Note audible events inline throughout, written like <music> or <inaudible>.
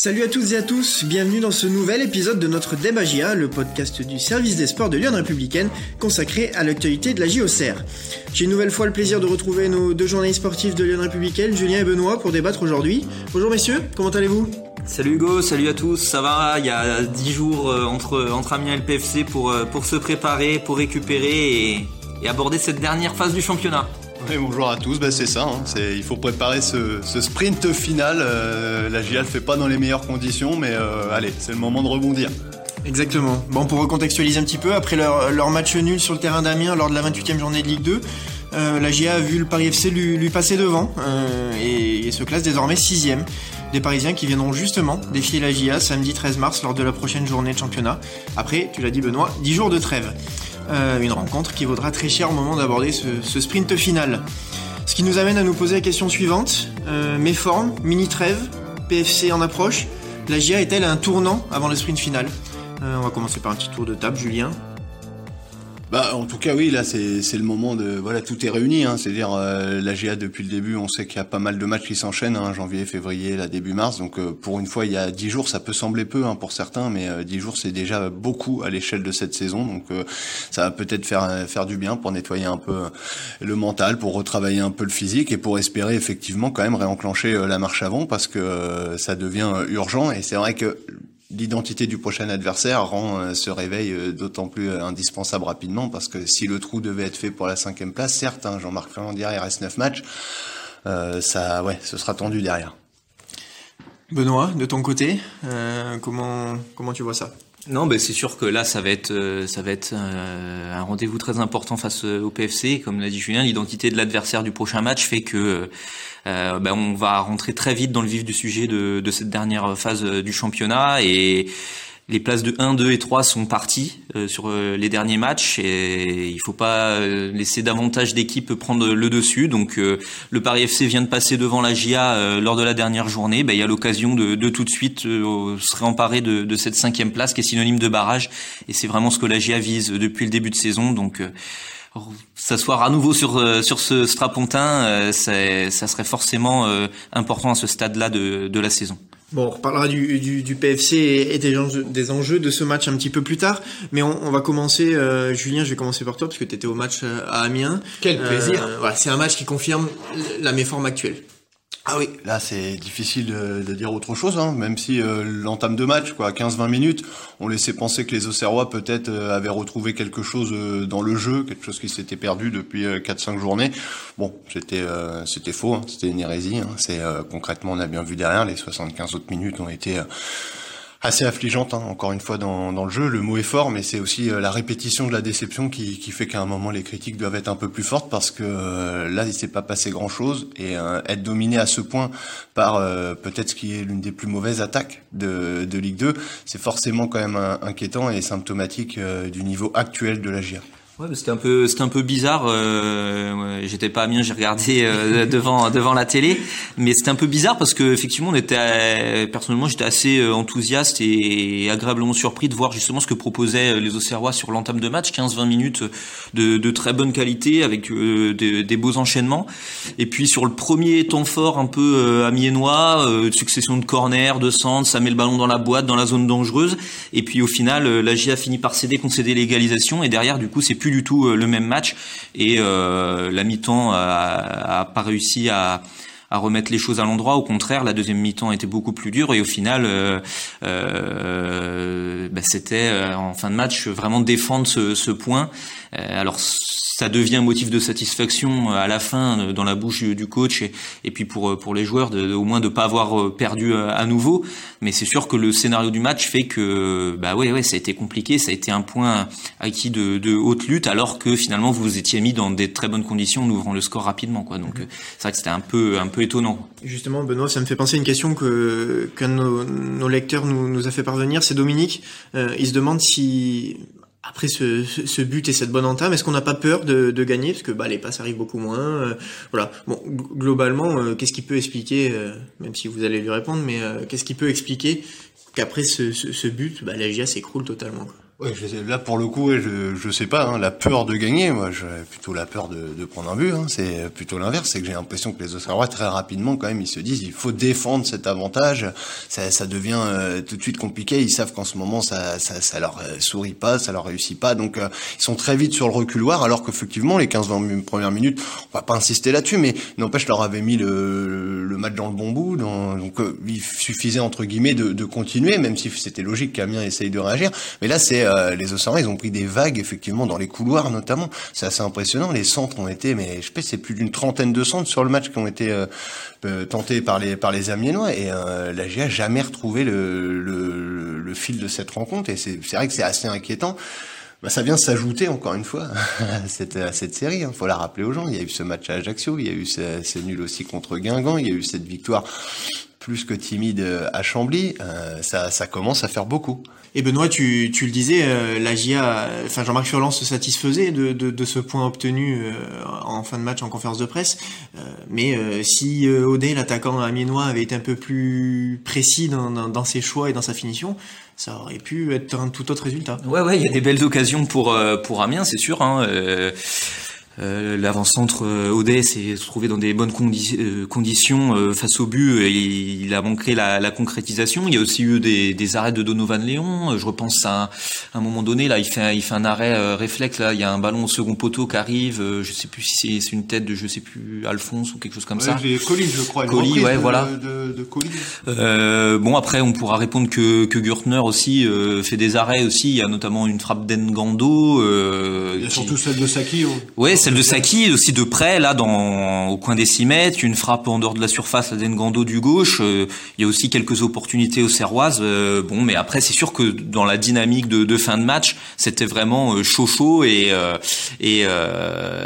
Salut à toutes et à tous, bienvenue dans ce nouvel épisode de notre Débat JA, le podcast du service des sports de Lyon Républicaine consacré à l'actualité de la JOCR. J'ai une nouvelle fois le plaisir de retrouver nos deux journalistes sportifs de Lyon Républicaine, Julien et Benoît, pour débattre aujourd'hui. Bonjour messieurs, comment allez-vous? Salut Hugo, salut à tous, ça va? Il y a 10 jours euh, entre, entre Amiens et le PFC pour, euh, pour se préparer, pour récupérer et aborder cette dernière phase du championnat. Bonjour à tous, bah, c'est ça, hein. il faut préparer ce, sprint final. Euh, la GIA ne fait pas dans les meilleures conditions, mais euh, allez, c'est le moment de rebondir. Exactement. Bon, pour recontextualiser un petit peu, après leur, match nul sur le terrain d'Amiens lors de la 28e journée de Ligue 2, euh, la GIA a vu le Paris FC lui, passer devant et, et, se classe désormais 6 Des Parisiens qui viendront justement défier la GIA samedi 13 mars lors de la prochaine journée de championnat. Après, tu l'as dit Benoît, 10 jours de trêve. Euh, une rencontre qui vaudra très cher au moment d'aborder ce, sprint final. Ce qui nous amène à nous poser la question suivante. Euh, mes formes, mini-trêve, PFC en approche, la GIA est-elle à un tournant avant le sprint final? Euh, On va commencer par un petit tour de table, Julien. Bah, en tout cas, oui, là, c'est le moment de. Voilà, tout est réuni. Hein, C'est-à-dire, euh, la GA, depuis le début, on sait qu'il y a pas mal de matchs qui s'enchaînent, hein, janvier, février, là, début mars. Donc, euh, pour une fois, il y a dix jours, ça peut sembler peu hein, pour certains, mais euh, dix jours, c'est déjà beaucoup à l'échelle de cette saison. Donc, euh, ça va peut-être faire, faire du bien pour nettoyer un peu le mental, pour retravailler un peu le physique et pour espérer, effectivement, quand même réenclencher la marche avant parce que ça devient urgent. Et c'est vrai que l'identité du prochain adversaire rend euh, ce réveil euh, d'autant plus euh, indispensable rapidement parce que si le trou devait être fait pour la cinquième place, certes, hein, Jean-Marc Ferrandière, il reste 9 matchs, euh, ça, ouais, ce sera tendu derrière. Benoît, de ton côté, euh, comment, comment tu vois ça? Non, ben c'est sûr que là, ça va être, ça va être un rendez-vous très important face au PFC. Comme l'a dit Julien, l'identité de l'adversaire du prochain match fait que euh, ben on va rentrer très vite dans le vif du sujet de, cette dernière phase du championnat et les places de 1, 2 et 3 sont parties euh, sur euh, les derniers matchs et il faut pas laisser davantage d'équipes prendre le dessus. Donc euh, le Paris FC vient de passer devant la GIA lors de la dernière journée. Ben, il y a l'occasion de, tout de suite se réemparer de, cette cinquième place qui est synonyme de barrage et c'est vraiment ce que la GIA vise depuis le début de saison. S'asseoir à nouveau sur euh, sur ce strapontin, euh, ça serait forcément euh, important à ce stade-là de, de la saison. Bon, on reparlera du, du, du PFC et, et des, enjeux, des, enjeux, de ce match un petit peu plus tard, mais on, on va commencer, euh, Julien, je vais commencer par toi parce que tu étais au match à Amiens. Quel plaisir euh, voilà, C'est un match qui confirme la méforme actuelle. Ah oui, là c'est difficile de, dire autre chose, hein, même si euh, l'entame de match, quoi, 15-20 minutes, on laissait penser que les Auxerrois peut-être euh, avaient retrouvé quelque chose euh, dans le jeu, quelque chose qui s'était perdu depuis 4-5 journées. Bon, c'était c'était faux, hein, c'était une hérésie. Hein, c'est concrètement on a bien vu derrière, les 75 autres minutes ont été assez affligeante, hein, encore une fois, dans, le jeu. Le mot est fort, mais c'est aussi euh, la répétition de la déception qui, fait qu'à un moment, les critiques doivent être un peu plus fortes parce que euh, là, il s'est pas passé grand-chose. Et euh, être dominé à ce point par peut-être ce qui est l'une des plus mauvaises attaques de, Ligue 2, c'est forcément quand même inquiétant et symptomatique du niveau actuel de la GIA. Ouais, c'était un peu, c'était un peu bizarre. Euh, J'étais pas à Amiens, j'ai regardé euh, <laughs> devant devant la télé, mais c'était un peu bizarre parce que effectivement, on était, personnellement, j'étais assez euh, enthousiaste et agréablement surpris de voir justement ce que proposaient euh, les Auxerrois sur l'entame de match, 15-20 minutes de, de, très bonne qualité avec euh, des, des, beaux enchaînements. Et puis sur le premier temps fort, un peu euh, amiénois, euh, succession de corners, de centres, ça met le ballon dans la boîte, dans la zone dangereuse. Et puis au final, la GIA finit par céder, concéder l'égalisation, et derrière, du coup, c'est plus du tout euh, le même match et euh, la mi-temps a, pas réussi à, remettre les choses à l'endroit. Au contraire, la deuxième mi-temps était beaucoup plus dure et au final, euh, bah, c'était en fin de match vraiment défendre ce point. Alors ça devient un motif de satisfaction à la fin dans la bouche du coach et, et puis pour pour les joueurs de, au moins de pas avoir perdu à nouveau. Mais c'est sûr que le scénario du match fait que bah ouais ouais ça a été compliqué ça a été un point acquis de, de haute lutte alors que finalement vous vous étiez mis dans des très bonnes conditions en ouvrant le score rapidement quoi. Donc c'est vrai que c'était un peu un peu étonnant. Justement Benoît ça me fait penser à une question que qu'un de nos, nos, lecteurs nous, nous a fait parvenir. C'est Dominique euh, il se demande si après ce, but et cette bonne entame, est-ce qu'on n'a pas peur de, gagner? Parce que bah, les passes arrivent beaucoup moins. Euh, voilà. Bon, globalement, euh, qu'est-ce qui peut expliquer, euh, même si vous allez lui répondre, mais qu'est-ce qui peut expliquer qu'après ce, ce, but, bah, la GIA s'écroule totalement. Ouais, là pour le coup, je je sais pas, hein, la peur de gagner, moi, j'ai plutôt la peur de, de prendre un but. Hein, c'est plutôt l'inverse, c'est que j'ai l'impression que les Auxerrois très rapidement quand même ils se disent il faut défendre cet avantage. Ça, ça devient euh, tout de suite compliqué. Ils savent qu'en ce moment ça, ça, ça leur euh, sourit pas, ça leur réussit pas, donc euh, ils sont très vite sur le reculoir. Alors qu'effectivement les 15-20 premières minutes, on va pas insister là-dessus, mais n'empêche je leur avais mis le, le match dans le bon bout, donc il suffisait entre guillemets de, de continuer, même si c'était logique qu'Amiens essaye de réagir. Mais là c'est euh, les Océans, ils ont pris des vagues effectivement dans les couloirs notamment. C'est assez impressionnant. Les centres ont été, mais je sais c'est plus d'une trentaine de centres sur le match qui ont été euh, euh, tentés par les par Amiénois et la GA jamais retrouvé le, fil de cette rencontre et c'est vrai que c'est assez inquiétant. Bah, ça vient s'ajouter encore une fois <laughs> à cette, série. Il hein. faut la rappeler aux gens. Il y a eu ce match à Ajaccio, il y a eu ce, ce nul aussi contre Guingamp, il y a eu cette victoire plus que timide à Chambly. ça commence à faire beaucoup. Et Benoît, tu, tu le disais, euh, la GIA, enfin Jean-Marc Furlan se satisfaisait de, de, de, ce point obtenu euh, en fin de match en conférence de presse. Euh, mais euh, si Audet, l'attaquant amiénois, avait été un peu plus précis dans, dans, dans, ses choix et dans sa finition, ça aurait pu être un tout autre résultat. Ouais, ouais, il y a des belles occasions pour pour Amiens, c'est sûr. Hein, euh, L'avant-centre euh, Audet s'est trouvé dans des bonnes euh, conditions euh, face au but et il a manqué la, la, concrétisation. Il y a aussi eu des, des arrêts de Donovan Léon. Je repense à, un moment donné, là, il fait, il fait un arrêt réflexe. Là, il y a un ballon au second poteau qui arrive. je sais plus si c'est une tête de, je sais plus, Alphonse ou quelque chose comme ouais, ça. Colis, je crois. Colis, ouais, de, voilà. De, de Colis. bon, après, on pourra répondre que, que Gürtner aussi fait des arrêts aussi. Il y a notamment une frappe d'Engando. il y a surtout celle de Saki. Hein. Ouais, celle de Saki aussi de près là dans au coin des 6 mètres, une frappe en dehors de la surface à Dengando du gauche. Euh, il y a aussi quelques opportunités aux Serroises. Euh, bon, mais après c'est sûr que dans la dynamique de, de fin de match, c'était vraiment euh, chaud chaud et et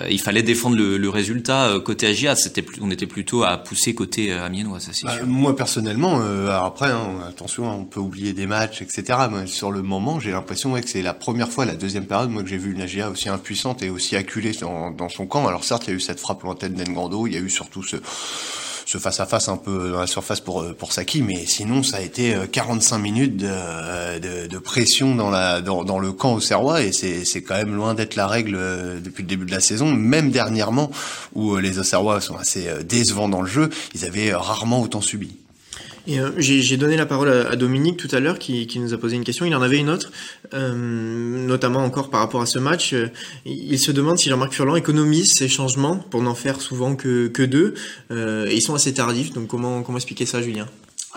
il fallait défendre le, le résultat côté Agia. C'était on était plutôt à pousser côté amiénois, ça c'est bah, sûr. Moi personnellement, après hein, attention, hein, on peut oublier des matchs, etc. Mais sur le moment, j'ai l'impression ouais, que c'est la première fois, la deuxième période, moi que j'ai vu une Agia aussi impuissante et aussi acculée dans, dans son alors certes, il y a eu cette frappe lointaine d'Engando, il y a eu surtout ce ce face à face un peu dans la surface pour pour Saki, mais sinon ça a été 45 euh, minutes de, de, de pression dans la dans, le camp au Serrois et c'est c'est quand même loin d'être la règle euh, depuis le début de la saison. Même dernièrement où euh, les Auxerrois sont assez décevants dans le jeu, ils avaient rarement autant subi. Et euh, j'ai donné la parole à, Dominique tout à l'heure qui, nous a posé une question. Il en avait une autre, euh, notamment encore par rapport à ce match. Euh, il se demande si Jean-Marc Furlan économise ses changements pour n'en faire souvent que, que deux. Et ils sont assez tardifs. Donc comment, comment expliquer ça, Julien?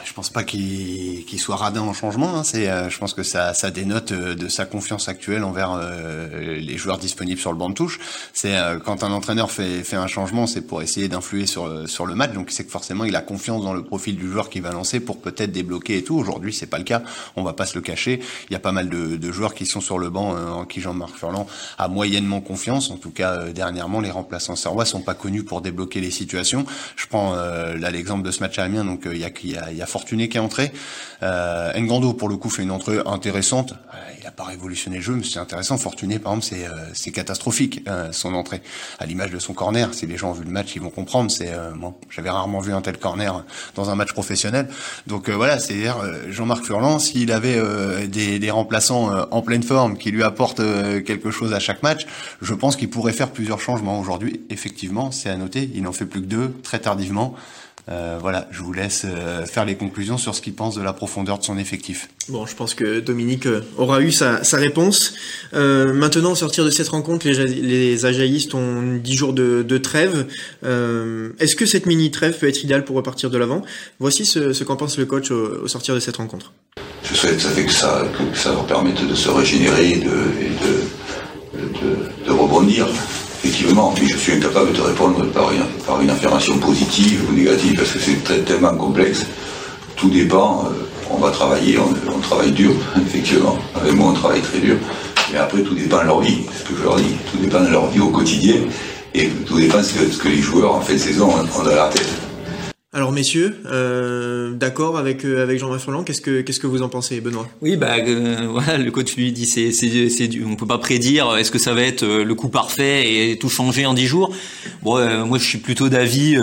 Je pense pas qu'il qu soit radin en changement. Hein. C'est, euh, je pense que ça, ça dénote euh, de sa confiance actuelle envers euh, les joueurs disponibles sur le banc de touche. C'est quand un entraîneur fait, fait un changement, c'est pour essayer d'influer sur sur le match. Donc c'est que forcément il a confiance dans le profil du joueur qui va lancer pour peut-être débloquer et tout. Aujourd'hui c'est pas le cas. On va pas se le cacher. Il y a pas mal de, de joueurs qui sont sur le banc en qui Jean-Marc Furlan a moyennement confiance. En tout cas dernièrement les remplaçants serrois sont pas connus pour débloquer les situations. Je prends là l'exemple de ce match à Amiens. Donc il y a, y a, y a Fortuné qui est entré. Euh, Ngando, pour le coup, fait une entrée intéressante. Euh, il n'a pas révolutionné le jeu, mais c'est intéressant. Fortuné, par exemple, c'est, euh, c'est catastrophique, euh, son entrée. À l'image de son corner, si les gens ont vu le match, ils vont comprendre. C'est, bon, j'avais rarement vu un tel corner dans un match professionnel. Donc voilà, c'est-à-dire Jean-Marc Furlan, s'il avait des, des, remplaçants en pleine forme qui lui apportent quelque chose à chaque match, je pense qu'il pourrait faire plusieurs changements. Aujourd'hui, effectivement, c'est à noter, il n'en fait plus que deux, très tardivement. Euh, voilà, je vous laisse euh, faire les conclusions sur ce qu'il pense de la profondeur de son effectif. Bon, je pense que Dominique euh, aura eu sa, sa réponse. Euh, maintenant, au sortir de cette rencontre, les, les Ajaïstes ont 10 jours de, de trêve. Euh, Est-ce que cette mini-trêve peut être idéale pour repartir de l'avant? Voici ce, ce qu'en pense le coach au, au, sortir de cette rencontre. Je souhaite ça fait que ça, que ça leur permette de se régénérer et de, et de, de, de rebondir je suis incapable de te répondre par une, par une affirmation positive ou négative parce que c'est tellement complexe. Tout dépend. Euh, on va travailler, on, travaille dur, <laughs> effectivement. Avec moi, on travaille très dur. Mais après, tout dépend de leur vie, ce que je leur dis. Tout dépend de leur vie au quotidien. Et tout dépend de ce que les joueurs en fin de saison ont dans la tête. Alors messieurs, euh, d'accord avec euh, avec Jean-Marc Furlan, qu'est-ce que qu'est-ce que vous en pensez, Benoît? Oui, bah euh, voilà, le coach lui dit c'est c'est c'est on peut pas prédire est-ce que ça va être euh, le coup parfait et tout changer en dix jours? Bon, euh, moi je suis plutôt d'avis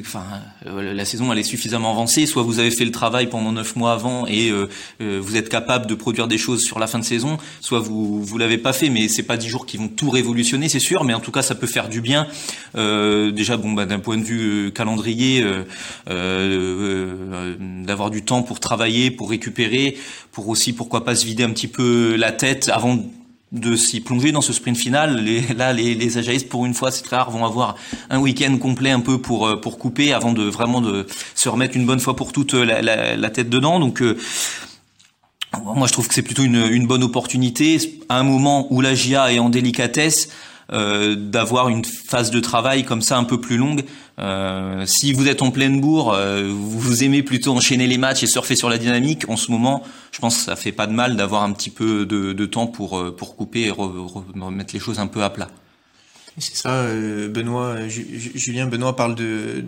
enfin la saison elle est suffisamment avancée, soit vous avez fait le travail pendant neuf mois avant et vous êtes capable de produire des choses sur la fin de saison, soit vous vous l'avez pas fait mais c'est pas dix jours qui vont tout révolutionner, c'est sûr, mais en tout cas ça peut faire du bien. déjà bon bah d'un point de vue calendrier euh, euh, d'avoir du temps pour travailler, pour récupérer, pour aussi pourquoi pas se vider un petit peu la tête avant de s'y plonger dans ce sprint final. Là, les, les pour une fois, c'est très rare, vont avoir un week-end complet un peu pour euh, pour couper avant de vraiment de se remettre une bonne fois pour toutes la, tête dedans. Donc moi, je trouve que c'est plutôt une, une, bonne opportunité à un moment où la GIA est en délicatesse. Euh, d'avoir une phase de travail comme ça un peu plus longue. Euh, si vous êtes en pleine bourre, euh, vous aimez plutôt enchaîner les matchs et surfer sur la dynamique. En ce moment, je pense que ça fait pas de mal d'avoir un petit peu de, de temps pour pour couper et remettre les choses un peu à plat. <laughs> C'est ça, euh, Benoît, Julien, Benoît parle de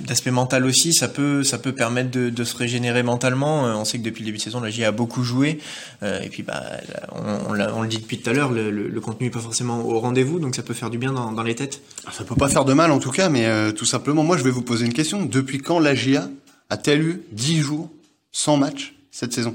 d'aspect mental aussi. Ça peut, ça peut permettre de, se régénérer mentalement. Euh, on sait que depuis le début de saison, la J a beaucoup joué. Euh, et puis, bah, on, le dit depuis tout à l'heure, le, contenu n'est pas forcément au rendez-vous, donc ça peut faire du bien dans, les têtes. Ça peut pas faire de mal en tout cas, mais tout simplement, moi, je vais vous poser une question. Depuis quand la GIA a-t-elle eu 10 jours sans match cette saison?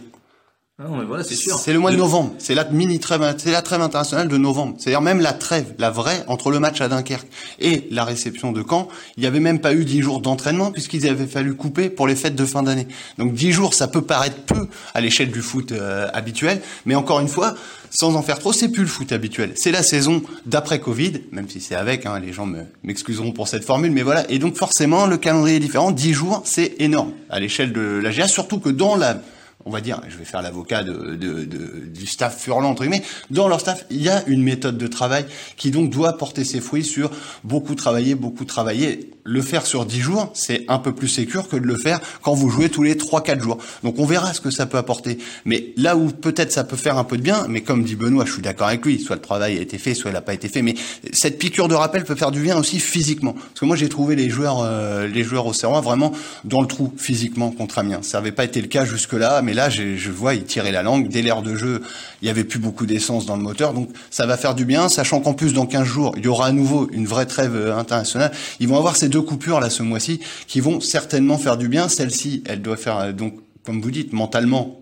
Voilà, c'est sûr. C'est le mois de novembre. C'est la mini trêve, c'est la trêve internationale de novembre. C'est-à-dire même la trêve, la vraie, entre le match à Dunkerque et la réception de Caen, il n'y avait même pas eu dix jours d'entraînement puisqu'ils avaient fallu couper pour les fêtes de fin d'année. Donc dix jours, ça peut paraître peu à l'échelle du foot euh, habituel, mais encore une fois, sans en faire trop, c'est plus le foot habituel. C'est la saison d'après Covid, même si c'est avec, hein, les gens m'excuseront pour cette formule, mais voilà. Et donc forcément, le calendrier est différent. Dix jours, c'est énorme à l'échelle de la GA, surtout que dans la on va dire, je vais faire l'avocat de, de, de, du staff furlant entre guillemets, dans leur staff, il y a une méthode de travail qui donc doit porter ses fruits sur beaucoup travailler, beaucoup travailler. Le faire sur 10 jours, c'est un peu plus sécur que de le faire quand vous jouez tous les 3-4 jours. Donc on verra ce que ça peut apporter. Mais là où peut-être ça peut faire un peu de bien, mais comme dit Benoît, je suis d'accord avec lui, soit le travail a été fait, soit il n'a pas été fait, mais cette piqûre de rappel peut faire du bien aussi physiquement. Parce que moi j'ai trouvé les joueurs, euh, les joueurs au Serrois vraiment dans le trou physiquement contre Amiens. Ça n'avait pas été le cas jusque-là, mais là je vois, ils tiraient la langue. Dès l'heure de jeu, il y avait plus beaucoup d'essence dans le moteur, donc ça va faire du bien, sachant qu'en plus dans 15 jours, il y aura à nouveau une vraie trêve euh, internationale. Ils vont avoir ces deux coupures là ce mois-ci qui vont certainement faire du bien. Celle-ci, elle doit faire euh, donc, comme vous dites, mentalement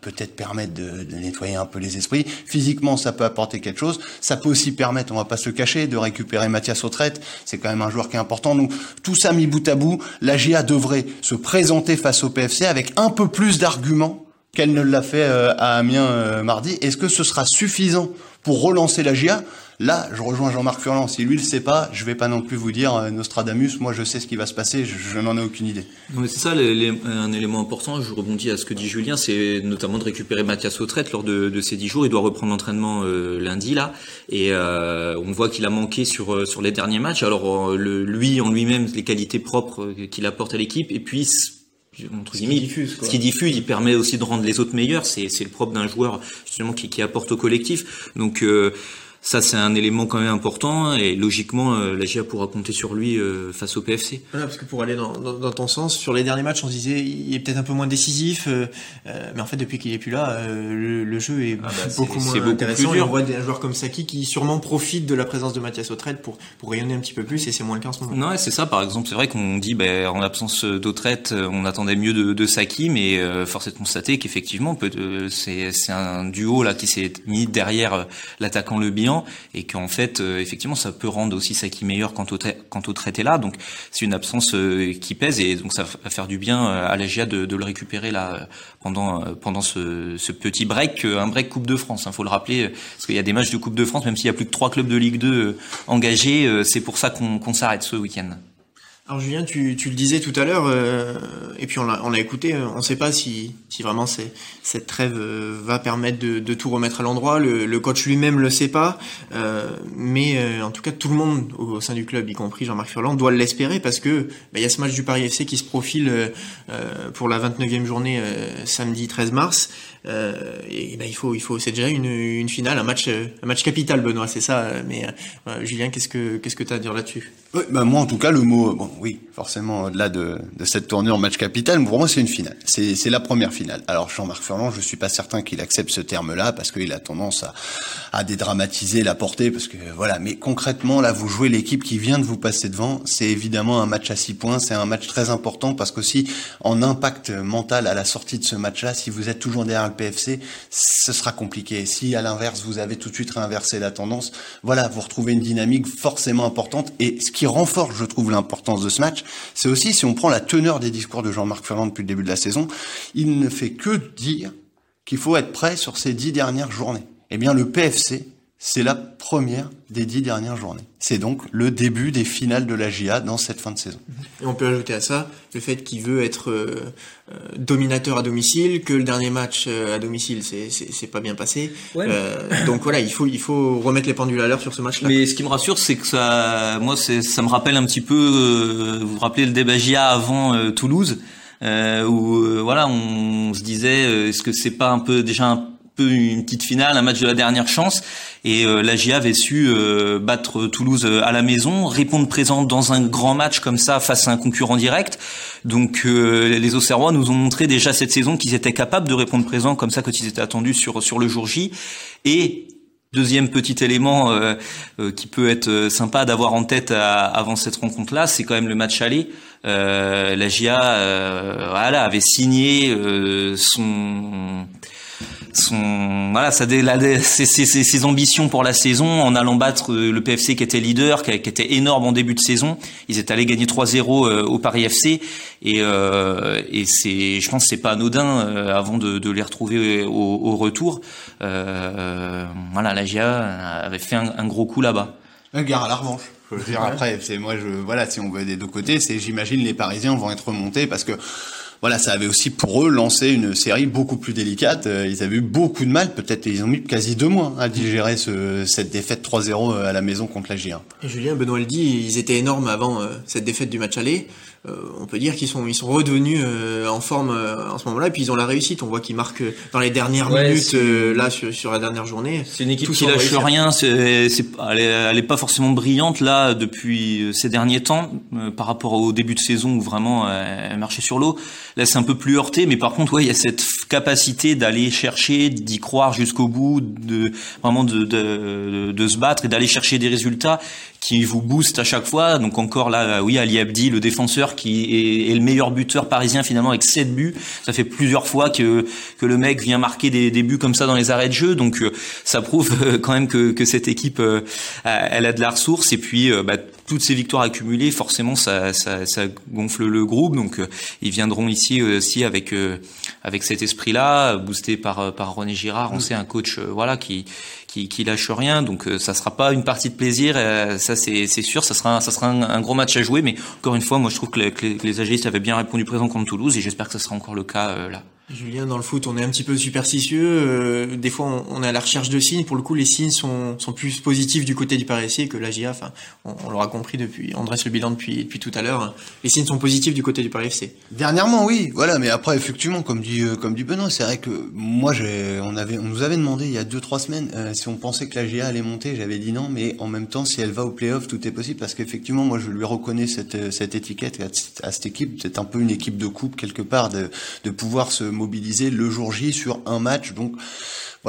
peut-être permettre de, de, nettoyer un peu les esprits. Physiquement, ça peut apporter quelque chose. Ça peut aussi permettre, on va pas se le cacher, de récupérer Mathias Autrette. C'est quand même un joueur qui est important. Donc, tout ça mis bout à bout, la GIA devrait se présenter face au PFC avec un peu plus d'arguments qu'elle ne l'a fait euh, à Amiens euh, mardi. Est-ce que ce sera suffisant pour relancer la GIA Là, je rejoins Jean-Marc Furlan. Si lui le sait pas, je vais pas non plus vous dire euh, Nostradamus. Moi, je sais ce qui va se passer. Je, n'en ai aucune idée. Non, mais c'est ça un élément important. Je rebondis à ce que dit Julien, c'est notamment de récupérer Mathias Autrette lors de, ces dix jours. Il doit reprendre l'entraînement lundi là, et on voit qu'il a manqué sur sur les derniers matchs. Alors le, lui en lui-même, les qualités propres qu'il apporte à l'équipe, et puis entre ce qui diffuse, ce qui diffuse, il permet aussi de rendre les autres meilleurs. C'est c'est le propre d'un joueur justement qui, qui apporte au collectif. Donc euh, ça c'est un élément quand même important et logiquement euh, la GIA pourra compter sur lui euh, face au PFC. Voilà, parce que pour aller dans, dans, dans, ton sens, sur les derniers matchs, on se disait il est peut-être un peu moins décisif, euh, euh mais en fait depuis qu'il est plus là, le, le, jeu est, ah bah, beaucoup moins beaucoup intéressant. Et on voit des joueurs comme Saki qui sûrement profitent de la présence de Mathias Autrette pour pour rayonner un petit peu plus et c'est moins le cas en ce moment. Non, c'est ça. Par exemple, c'est vrai qu'on dit ben, en l'absence d'Autrette, on attendait mieux de, de Saki, mais force est de constater qu'effectivement c'est c'est un duo là qui s'est mis derrière l'attaquant Le Bihan et qu'en fait, euh, effectivement, ça peut rendre aussi Saki meilleur quand au, traité là. Donc, c'est une absence euh, qui pèse et donc ça va faire du bien euh, à la GIA de, le récupérer là pendant pendant ce, ce petit break, un break Coupe de France. Il hein, faut le rappeler parce qu'il y a des matchs de Coupe de France, même s'il y a plus que trois clubs de Ligue 2 engagés, c'est pour ça qu'on s'arrête ce week-end. Alors Julien, tu, tu, le disais tout à l'heure, euh, et puis on l'a, on écouté, on ne sait pas si, si vraiment cette trêve euh, va permettre de, de, tout remettre à l'endroit. Le, le coach lui-même le sait pas, euh, mais euh, en tout cas tout le monde au, sein du club, y compris Jean-Marc Furlan, doit l'espérer parce que bah, il y a ce match du Paris FC qui se profile euh, pour la 29e journée samedi 13 mars. et bah, il faut, il faut, c'est une, une finale, un match, un match capital, Benoît, c'est ça. Mais Julien, qu'est-ce que, qu'est-ce que tu as à dire là-dessus? Bah, moi en tout cas le mot, bon, oui, forcément, au-delà de, de, cette tournée en match capital, pour moi, c'est une finale. C'est la première finale. Alors, Jean-Marc Furlan, je suis pas certain qu'il accepte ce terme-là, parce qu'il a tendance à, à dédramatiser la portée, parce que voilà. Mais concrètement, là, vous jouez l'équipe qui vient de vous passer devant. C'est évidemment un match à six points. C'est un match très important, parce qu'aussi, en impact mental à la sortie de ce match-là, si vous êtes toujours derrière le PFC, ce sera compliqué. Si, à l'inverse, vous avez tout de suite réinversé la tendance, voilà, vous retrouvez une dynamique forcément importante. Et ce qui renforce, je trouve, l'importance de ce match, c'est aussi si on prend la teneur des discours de Jean-Marc Ferrand depuis le début de la saison, il ne fait que dire qu'il faut être prêt sur ces dix dernières journées. Eh bien, le PFC, c'est la première des dix dernières journées. C'est donc le début des finales de la GIA dans cette fin de saison. Et on peut ajouter à ça le fait qu'il veut être euh, euh, dominateur à domicile, que le dernier match euh, à domicile c'est pas bien passé. donc voilà, il faut il faut remettre les pendules à l'heure sur ce match-là. Mais ce qui me rassure, c'est que ça, moi, ça me rappelle un petit peu, vous vous rappelez le débat GIA avant Toulouse, où voilà, on se disait, est-ce que c'est pas un peu déjà un une petite finale, un match de la dernière chance. Et euh, la GIA avait su euh, battre Toulouse euh, à la maison, répondre présent dans un grand match comme ça face à un concurrent direct. Donc les Auxerrois nous ont montré déjà cette saison qu'ils étaient capables de répondre présent comme ça quand ils étaient attendus sur sur le jour J. Et Deuxième petit élément qui peut être sympa d'avoir en tête avant cette rencontre-là, c'est quand même le match aller. la GIA voilà, avait signé son son voilà ça ses, ses, ses, ambitions pour la saison en allant battre euh, le PFC qui était leader qui, qui était énorme en début de saison. Ils étaient allés gagner 3-0 euh, au Paris FC et, euh, et c'est je pense c'est pas anodin euh, avant de, de, les retrouver au, au retour. Euh, voilà la GIA avait fait un, un gros coup là-bas. Un gare à la revanche. Je veux dire après c'est moi je voilà si on veut des deux côtés c'est j'imagine les Parisiens vont être remontés parce que voilà, ça avait aussi pour eux lancé une série beaucoup plus délicate. Euh, ils avaient eu beaucoup de mal, peut-être ils ont mis quasi deux mois à digérer ce, cette défaite 3-0 euh, à la maison contre la G1. Et Julien Benoît le dit, ils étaient énormes avant euh, cette défaite du match aller. Euh, on peut dire qu'ils sont ils sont redevenus euh, en forme euh, en ce moment-là et puis ils ont la réussite. On voit qu'ils marquent dans les dernières minutes là sur, sur, la dernière journée c'est une équipe qui lâche rien c'est c'est elle, elle, est pas forcément brillante là depuis ces derniers temps par rapport au début de saison où vraiment elle marchait sur l'eau. Là c'est un peu plus heurté mais par contre ouais il y a cette capacité d'aller chercher d'y croire jusqu'au bout de vraiment de, de, de se battre et d'aller chercher des résultats qui vous booste à chaque fois. Donc encore là, oui, Ali Abdi, le défenseur qui est, le meilleur buteur parisien finalement avec 7 buts. Ça fait plusieurs fois que que le mec vient marquer des, des buts comme ça dans les arrêts de jeu. Donc euh, ça prouve euh, quand même que, que cette équipe, euh, elle a de la ressource. Et puis bah, toutes ces victoires accumulées, forcément, ça, ça, ça gonfle le groupe. Donc ils viendront ici aussi avec avec cet esprit-là, boosté par par René Girard. On sait un coach, voilà, qui qui, qui lâche rien. Donc ça sera pas une partie de plaisir ça c'est sûr, ça sera, un, ça sera un, gros match à jouer, mais encore une fois, moi je trouve que les, que les AGistes avaient bien répondu présent contre Toulouse et j'espère que ça sera encore le cas euh, là. Julien, dans le foot, on est un petit peu superstitieux. Euh, des fois, on, est à la recherche de signes. Pour le coup, les signes sont, sont plus positifs du côté du Paris que l'AGA. Enfin, on, l'aura compris depuis. On dresse le bilan depuis, depuis tout à l'heure. Les signes sont positifs du côté du Paris FC. Dernièrement, oui. Voilà, mais après, effectivement, comme dit euh, comme dit Benoît, c'est vrai que moi, on avait, on nous avait demandé il y a deux trois semaines euh, si on pensait que l'AGA allait monter. J'avais dit non, mais en même temps, si elle va au playoff, tout est possible parce qu'effectivement, moi, je lui reconnais cette cette étiquette à, à cette équipe. C'est un peu une équipe de coupe quelque part de de pouvoir se mobiliser le jour J sur un match. Donc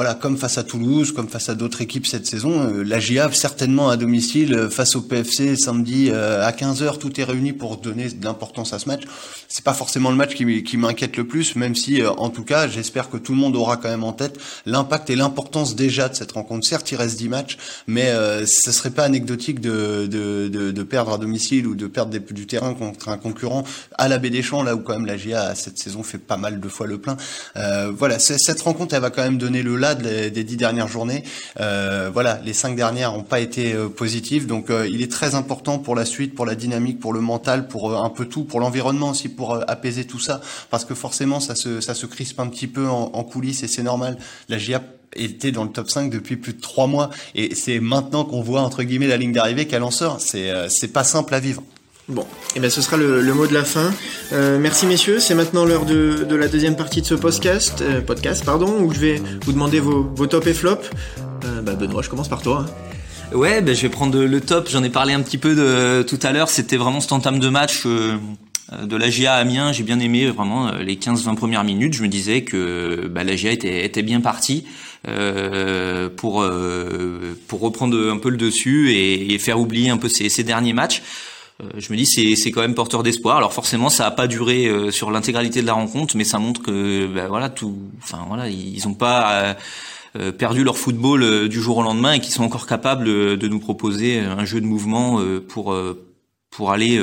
voilà, comme face à Toulouse, comme face à d'autres équipes cette saison, euh, la GIA certainement à domicile euh, face au PFC samedi euh, à 15h, tout est réuni pour donner de l'importance à ce match. C'est pas forcément le match qui, qui m'inquiète le plus, même si en tout cas, j'espère que tout le monde aura quand même en tête l'impact et l'importance déjà de cette rencontre. Certes, il reste 10 matchs, mais euh, ce serait pas anecdotique de, de, de, de, perdre à domicile ou de perdre du terrain contre un concurrent à la Baie des Champs, là où quand même la GIA cette saison fait pas mal de fois le plein. Euh, voilà, cette rencontre, elle va quand même donner le là des dix dernières journées. Euh, voilà, les cinq dernières n'ont pas été euh, positives, donc euh, il est très important pour la suite, pour la dynamique, pour le mental, pour un peu tout, pour l'environnement aussi, pour apaiser tout ça, parce que forcément ça se ça se crispe un petit peu en, en coulisses et c'est normal. La GIA était dans le top 5 depuis plus de trois mois et c'est maintenant qu'on voit entre guillemets la ligne d'arrivée qu'elle en sort. C'est c'est pas simple à vivre. Bon, eh ben ce sera le, mot de la fin. Euh, merci messieurs, c'est maintenant l'heure de, la deuxième partie de ce podcast, euh, podcast pardon, où je vais vous demander vos, vos top et flop. Euh, bah Benoît, je commence par toi. Hein. Ouais, ben je vais prendre le top. J'en ai parlé un petit peu de, tout à l'heure. C'était vraiment cet entame de match de la GIA Amiens. J'ai bien aimé vraiment les 15-20 premières minutes. Je me disais que bah, la GIA était, était bien partie pour pour reprendre un peu le dessus et, et faire oublier un peu ces, ces derniers matchs. Je me dis c'est c'est quand même porteur d'espoir. Alors forcément ça a pas duré sur l'intégralité de la rencontre, mais ça montre que bah, voilà tout. Enfin voilà ils ont pas euh, perdu leur football euh, du jour au lendemain et qui sont encore capables euh, de nous proposer un jeu de mouvement pour pour aller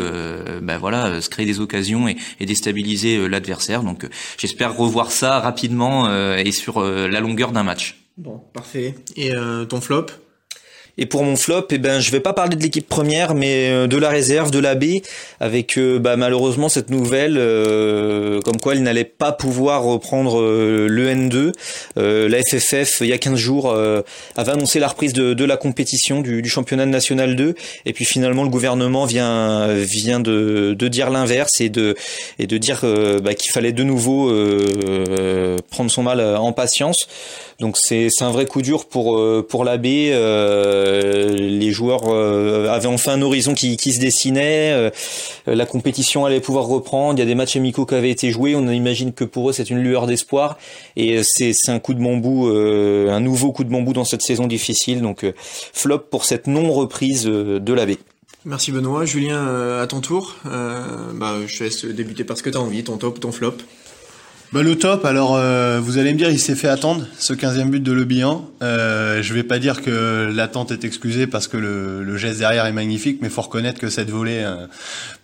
ben voilà se créer des occasions et, et déstabiliser l'adversaire. Donc j'espère revoir ça rapidement et sur la longueur d'un match. Bon, parfait. Et ton flop? Et pour mon flop, eh ben, je vais pas parler de l'équipe première, mais euh, de la réserve, de la B, avec euh, bah, malheureusement cette nouvelle, euh, comme quoi il n'allait pas pouvoir reprendre le N2. la FFF, il y a 15 jours, avait annoncé la reprise de, de la compétition du, du, championnat national 2, et puis finalement le gouvernement vient vient de, de dire l'inverse et de et de dire bah, qu'il fallait de nouveau prendre son mal en patience. Donc c'est un vrai coup dur pour pour la B. Euh, les joueurs euh, avaient enfin un horizon qui, se dessinait. Euh, la compétition allait pouvoir reprendre. Il y a des matchs amicaux qui avaient été joués. On imagine que pour eux c'est une lueur d'espoir et c'est un coup de bambou, un nouveau coup de bambou dans cette saison difficile. Donc flop pour cette non reprise de la B. Merci Benoît. Julien, à ton tour. bah, je te laisse débuter parce que tu as envie, ton top, ton flop. Bah, le top, alors euh, vous allez me dire, il s'est fait attendre ce 15e but de Le Bihan. Euh, je vais pas dire que l'attente est excusée parce que le, le, geste derrière est magnifique, mais faut reconnaître que cette volée euh,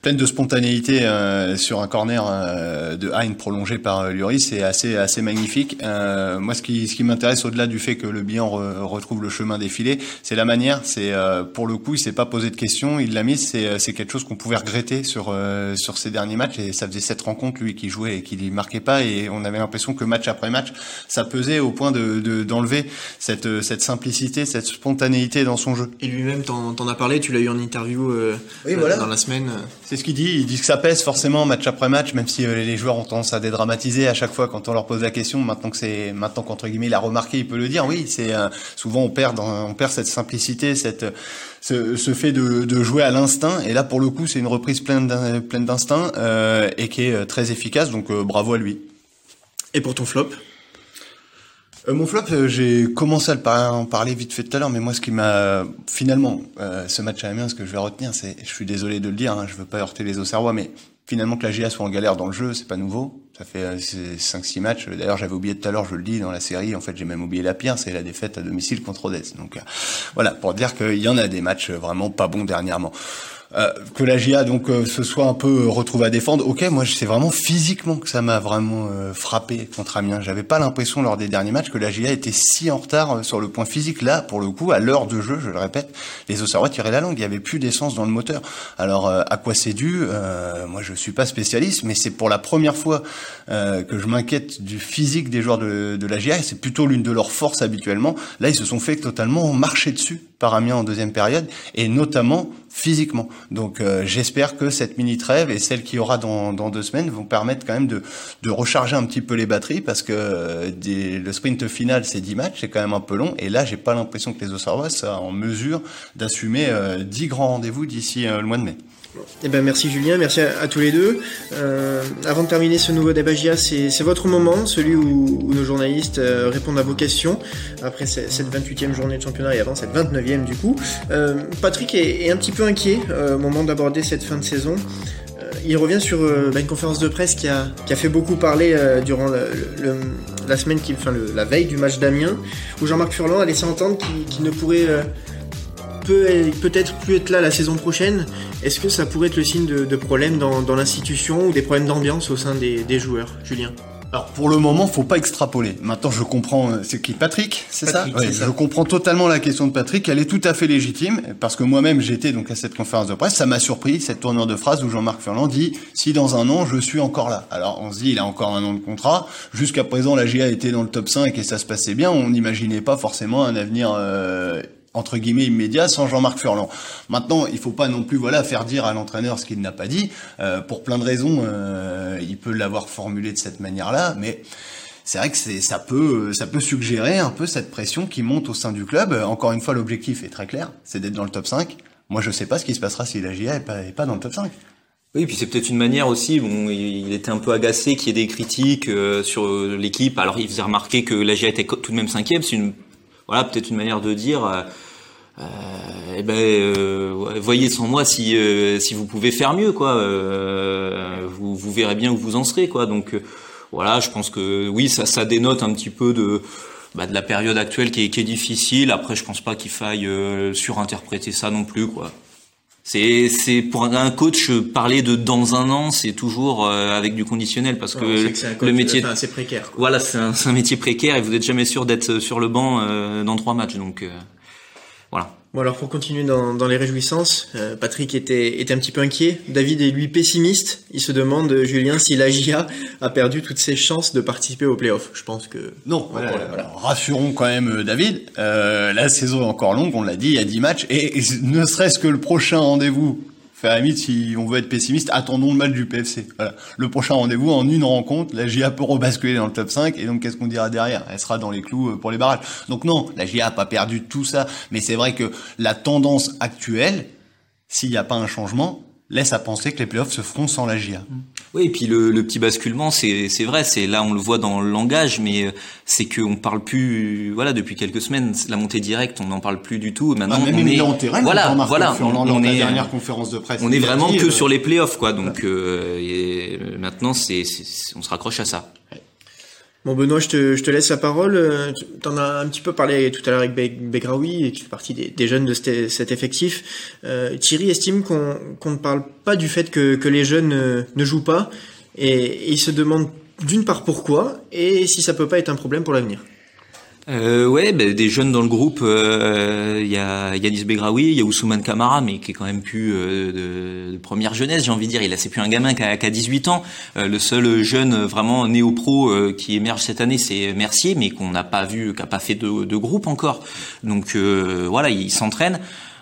pleine de spontanéité euh, sur un corner euh, de Hein prolongé par Lloris c'est assez assez magnifique. moi, ce qui ce qui m'intéresse au-delà du fait que Le Bihan retrouve le chemin défilé, c'est la manière. C'est pour le coup, il s'est pas posé de questions, il l'a mis. C'est quelque chose qu'on pouvait regretter sur sur ces derniers matchs et ça faisait sept rencontres lui qui jouait et qui marquait pas et on avait l'impression que match après match, ça pesait au point de d'enlever cette cette simplicité, cette spontanéité dans son jeu. Et lui-même, t'en en as parlé, tu l'as eu en interview euh, euh, dans la semaine. C'est ce qu'il dit. Il dit que ça pèse forcément match après match, même si euh, les joueurs ont tendance à dédramatiser à chaque fois quand on leur pose la question. Maintenant que c'est maintenant qu'entre guillemets il a remarqué, il peut le dire. Oui, c'est souvent on perd on perd cette simplicité, cette ce, ce fait de, de, jouer à l'instinct. Et là, pour le coup, c'est une reprise pleine d'instinct euh, et qui est très efficace. Donc, bravo à lui. Et pour ton flop euh, mon flop, euh, j'ai commencé à en parler vite fait tout à l'heure, mais moi, ce qui m'a finalement, euh, ce match à Amiens, ce que je vais retenir, c'est, je suis désolé de le dire, hein, je veux pas heurter les Auxerrois, mais finalement que la GIA soit en galère dans le jeu, c'est pas nouveau. Ça fait 5-6 matchs. D'ailleurs, j'avais oublié tout à l'heure, je le dis dans la série. En fait, j'ai même oublié la pire, c'est la défaite à domicile contre Odès. Donc voilà, pour dire qu'il y en a des matchs vraiment pas bons dernièrement. Euh, que la GIA donc euh, se soit un peu retrouvée à défendre. Ok, moi c'est vraiment physiquement que ça m'a vraiment euh, frappé contre Amiens. J'avais pas l'impression lors des derniers matchs que la GIA était si en retard sur le point physique. Là, pour le coup, à l'heure de jeu, je le répète, les Auxerrois tiraient la langue. Il y avait plus d'essence dans le moteur. Alors à quoi c'est dû? Moi, je suis pas spécialiste, mais c'est pour la première fois que je m'inquiète du physique des joueurs de, de la GIA. C'est plutôt l'une de leurs forces habituellement. Là, ils se sont fait totalement marcher dessus par Amiens en deuxième période, et notamment physiquement. Donc euh, j'espère que cette mini trêve et celle qui aura dans, deux semaines vont permettre quand même de, de recharger un petit peu les batteries parce que euh, le sprint final c'est 10 matchs, c'est quand même un peu long et là j'ai pas l'impression que les Auxerrois soient en mesure d'assumer euh, 10 grands rendez-vous d'ici euh, le mois de mai. Eh ben merci Julien, merci à, tous les deux. Euh, avant de terminer ce nouveau débat GIA, c'est votre moment, celui où, nos journalistes euh, répondent à vos questions après cette 28e journée de championnat et avant cette 29e du coup. Euh, Patrick est, un petit peu inquiet au moment d'aborder cette fin de saison. il revient sur bah, une conférence de presse qui a, fait beaucoup parler durant la semaine, qui, enfin la veille du match d'Amiens, où Jean-Marc Furlan a laissé entendre qu'il ne pourrait peut peut-être plus être là la saison prochaine. Est-ce que ça pourrait être le signe de, problèmes dans, l'institution ou des problèmes d'ambiance au sein des, joueurs, Julien? Alors pour le moment, faut pas extrapoler. Maintenant, je comprends. Euh, c'est qui Patrick, c'est ça, Je comprends totalement la question de Patrick. Elle est tout à fait légitime parce que moi-même j'étais donc à cette conférence de presse. Ça m'a surpris cette tournure de phrase où Jean-Marc Ferland dit si dans un an je suis encore là. Alors on se dit il a encore un an de contrat. Jusqu'à présent, la GA était dans le top 5 et ça se passait bien. On n'imaginait pas forcément un avenir. Euh, entre guillemets immédiat sans Jean-Marc Furlan. Maintenant, il faut pas non plus voilà faire dire à l'entraîneur ce qu'il n'a pas dit. Euh, pour plein de raisons, euh, il peut l'avoir formulé de cette manière-là, mais c'est vrai que ça peut ça peut suggérer un peu cette pression qui monte au sein du club. Encore une fois, l'objectif est très clair, c'est d'être dans le top 5. Moi, je sais pas ce qui se passera si la GIA est pas, est pas dans le top 5. Oui, puis c'est peut-être une manière aussi. Bon, il était un peu agacé qu'il y ait des critiques euh, sur l'équipe. Alors, il faisait remarquer que la GIA était tout de même cinquième. C'est une, voilà, peut-être une manière de dire. Euh, euh eh ben, euh, voyez sans moi si si vous pouvez faire mieux, quoi. vous vous verrez bien où vous en serez, quoi. Donc voilà, je pense que oui, ça ça dénote un petit peu de bah, de la période actuelle qui est, qui est difficile. Après, je pense pas qu'il faille surinterpréter ça non plus, quoi. C'est c'est pour un coach parler de dans un an, c'est toujours euh, avec du conditionnel parce que le métier c'est précaire. Voilà, c'est un, un, métier précaire et vous n'êtes jamais sûr d'être sur le banc euh, dans trois matchs. Donc euh. Bon alors pour continuer dans, dans les réjouissances, euh, Patrick était, était un petit peu inquiet, David est lui pessimiste, il se demande Julien si la GIA a perdu toutes ses chances de participer au playoff. Je pense que non. Voilà, rassurons quand même euh, David, euh, la saison est encore longue, on l'a dit, il y a 10 matchs. Et ne serait-ce que le prochain rendez-vous limite, si on veut être pessimiste, attendons le match du PFC. Le prochain rendez-vous, en une rencontre, la GIA peut rebasculer dans le top 5, et donc qu'est-ce qu'on dira derrière? Elle sera dans les clous euh, pour les barrages. Donc non, la GIA a pas perdu tout ça, mais c'est vrai que la tendance actuelle, s'il n'y a pas un changement, laisse à penser que les playoffs se feront sans la GIA. Oui, et puis le, le petit basculement, c'est vrai, c'est là on le voit dans le langage, mais euh, c'est qu'on parle plus, voilà, depuis quelques semaines, la montée directe, on n'en parle plus du tout. Maintenant, bah, même on est en terrain, voilà, voilà, on, est dernière conférence de presse. On est vraiment que euh, sur les playoffs, quoi. Donc euh, et maintenant, c'est on se raccroche à ça. Bon Benoît, je te, je te laisse la parole. Euh, tu en as un petit peu parlé tout à l'heure avec Begraoui et tu fais partie des, jeunes de cet, effectif. Euh, Thierry estime qu'on qu'on ne parle pas du fait que, que les jeunes euh, ne jouent pas et, et il se demande d'une part pourquoi et si ça peut pas être un problème pour l'avenir euh, ouais, ben, des jeunes dans le groupe, euh, il y a Yanis Begraoui, il y a Ousmane Kamara, mais qui est quand même plus euh, de, première jeunesse, j'ai envie de dire. Il a c'est plus un gamin qui a, 18 ans. Euh, le seul jeune vraiment néo-pro qui émerge cette année, c'est Mercier, mais qu'on n'a pas vu, qui a pas fait de, de groupe encore. Donc voilà, il s'entraîne.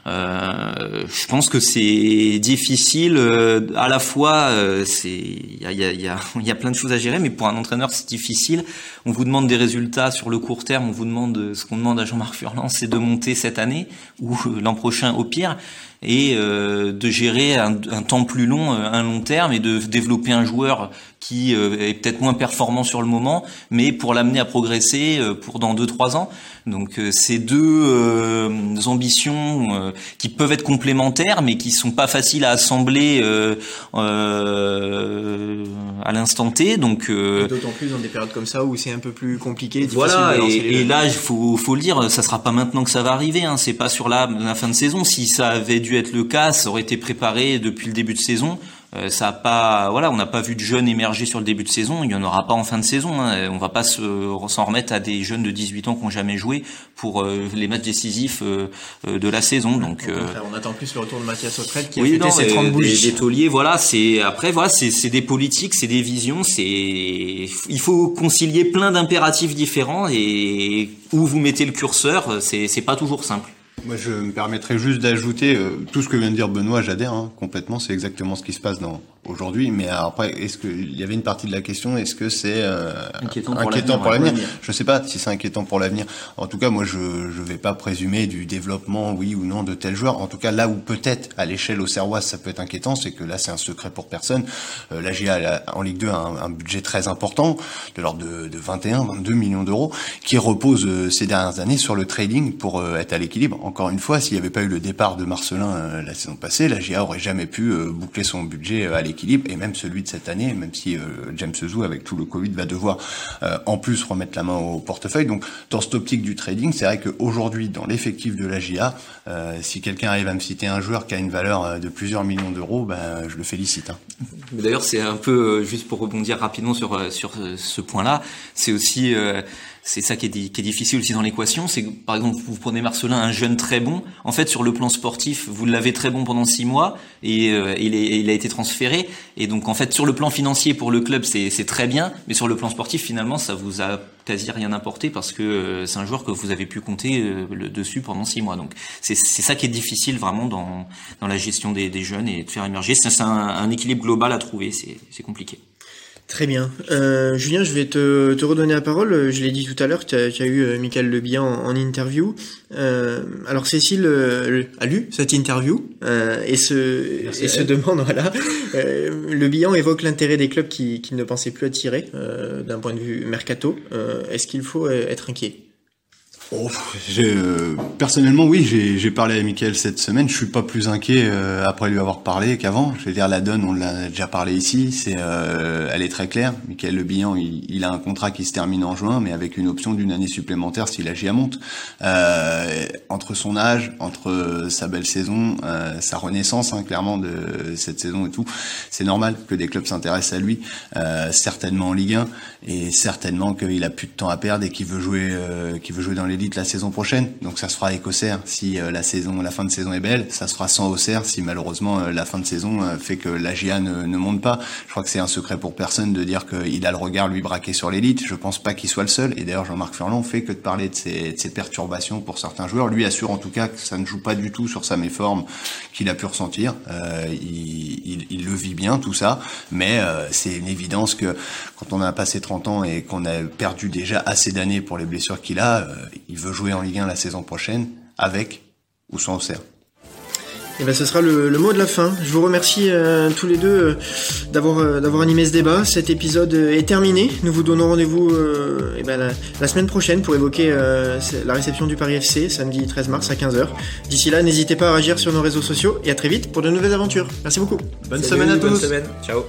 Euh, je pense que c'est difficile. Euh, à la fois, euh, c'est il y a, y, a, y, <laughs> y a plein de choses à gérer, mais pour un entraîneur, c'est difficile. On vous demande des résultats sur le court terme. On vous demande ce qu'on demande à Jean-Marc Furlan, c'est de monter cette année ou l'an prochain au pire et euh, de gérer un, un, temps plus long, un long terme, et de développer un joueur qui euh, est peut-être moins performant sur le moment, mais pour l'amener à progresser euh, pour dans 2-3 ans. Donc euh, ces deux ambitions qui peuvent être complémentaires, mais qui sont pas faciles à assembler à l'instant T. Donc d'autant plus dans des périodes comme ça où c'est un peu plus compliqué. Voilà. Et, là, il faut, faut le dire, ça sera pas maintenant que ça va arriver. Hein, c'est pas sur la, la fin de saison. Si ça avait dû être le cas, ça aurait été préparé depuis le début de saison. Euh, ça a pas, voilà, on n'a pas vu de jeunes émerger sur le début de saison. Il y en aura pas en fin de saison. Hein. On va pas s'en remettre à des jeunes de 18 ans qui n'ont jamais joué pour euh, les matchs décisifs euh, de la saison. Donc, on attend plus le retour de Mathias Autrette qui a oui, ses 30 bougies. Des, tauliers, voilà. C'est après, voilà, c'est des politiques, c'est des visions. C'est il faut concilier plein d'impératifs différents et où vous mettez le curseur, c'est pas toujours simple. Moi, je me permettrais juste d'ajouter tout ce que vient de dire Benoît, j'adhère hein, complètement. C'est exactement ce qui se passe dans, aujourd'hui. Mais après, est-ce qu'il y avait une partie de la question Est-ce que c'est euh, inquiétant pour l'avenir Je ne sais pas si c'est inquiétant pour l'avenir. En tout cas, moi, je ne vais pas présumer du développement, oui ou non, de tel joueur. En tout cas, là où peut-être à l'échelle au Serrois, ça peut être inquiétant, c'est que là, c'est un secret pour personne. Euh, la GA en Ligue 2 a un, budget très important, de l'ordre de, de 21, 22 millions d'euros, qui repose euh, ces dernières années sur le trading pour euh, être à l'équilibre. Encore une fois, s'il n'y avait pas eu le départ de Marcelin la saison passée, la GA aurait jamais pu boucler son budget à l'équilibre équilibre et même celui de cette année, même si euh, James Zou avec tout le Covid va devoir euh, en plus remettre la main au portefeuille. Donc dans cette optique du trading, c'est vrai qu'aujourd'hui dans l'effectif de la GIA, euh, si quelqu'un arrive à me citer un joueur qui a une valeur de plusieurs millions d'euros, ben je le félicite. Hein. D'ailleurs c'est un peu juste pour rebondir rapidement sur sur ce point-là, c'est aussi c'est ça qui est, qui est, difficile aussi dans l'équation, c'est par exemple vous prenez Marcelin, un jeune très bon, en fait sur le plan sportif vous l'avez très bon pendant six mois et euh, il, est, il, a été transféré et donc en fait sur le plan financier pour le club c'est très bien, mais sur le plan sportif finalement ça vous a quasi rien apporté parce que euh, c'est un joueur que vous avez pu compter euh, le dessus pendant six mois. Donc c'est ça qui est difficile vraiment dans, dans la gestion des, des jeunes et de faire émerger. C'est un équilibre global à trouver, c'est compliqué. Très bien. Euh, Julien, je vais te, te, redonner la parole. Je l'ai dit tout à l'heure, tu as, as, eu euh, Michael Le Bihan en, en interview. Euh, alors Cécile euh, a lu cette interview euh, et se, et se demande, <laughs> voilà, Le Bihan évoque l'intérêt des clubs qui, qui, ne pensaient plus attirer d'un point de vue mercato. Est-ce qu'il faut être inquiet? Oh, euh, personnellement, oui, j'ai parlé à Michael cette semaine. Je suis pas plus inquiet euh, après lui avoir parlé qu'avant. Je veux dire, la donne, on l'a déjà parlé ici. C'est, euh, elle est très claire. Michael Le Bihan, il, il, a un contrat qui se termine en juin, mais avec une option d'une année supplémentaire si la GIA monte. Euh, entre son âge, entre sa belle saison, euh, sa renaissance, hein, clairement de cette saison et tout, c'est normal que des clubs s'intéressent à lui. certainement en Ligue 1 et certainement qu'il a plus de temps à perdre et qu'il veut jouer, qu'il veut jouer dans les la saison prochaine. Donc ça se fera avec Auxerre si euh, la saison, la fin de saison est belle. Ça se fera sans Auxerre si malheureusement euh, la fin de saison euh, fait que la GIA ne, ne, monte pas. Je crois que c'est un secret pour personne de dire qu'il a le regard lui braqué sur l'élite. Je pense pas qu'il soit le seul. Et d'ailleurs Jean-Marc Furlan fait que de parler de ces, de perturbations pour certains joueurs. Lui assure en tout cas que ça ne joue pas du tout sur sa méforme qu'il a pu ressentir. Euh, il, il, il, le vit bien tout ça, mais euh, c'est une évidence que quand on a passé 30 ans et qu'on a perdu déjà assez d'années pour les blessures qu'il a, il veut jouer en Ligue 1 la saison prochaine, avec ou sans Auxerre. Et ben ce sera le, le, mot de la fin. Je vous remercie euh, tous les deux euh, d'avoir euh, d'avoir animé ce débat. Cet épisode est terminé. Nous vous donnons rendez-vous et ben, la, la, semaine prochaine pour évoquer la réception du Paris FC samedi 13 mars à 15h. D'ici là, n'hésitez pas à réagir sur nos réseaux sociaux et à très vite pour de nouvelles aventures. Merci beaucoup. Bonne Salut, semaine à bonne tous. Semaine. Ciao.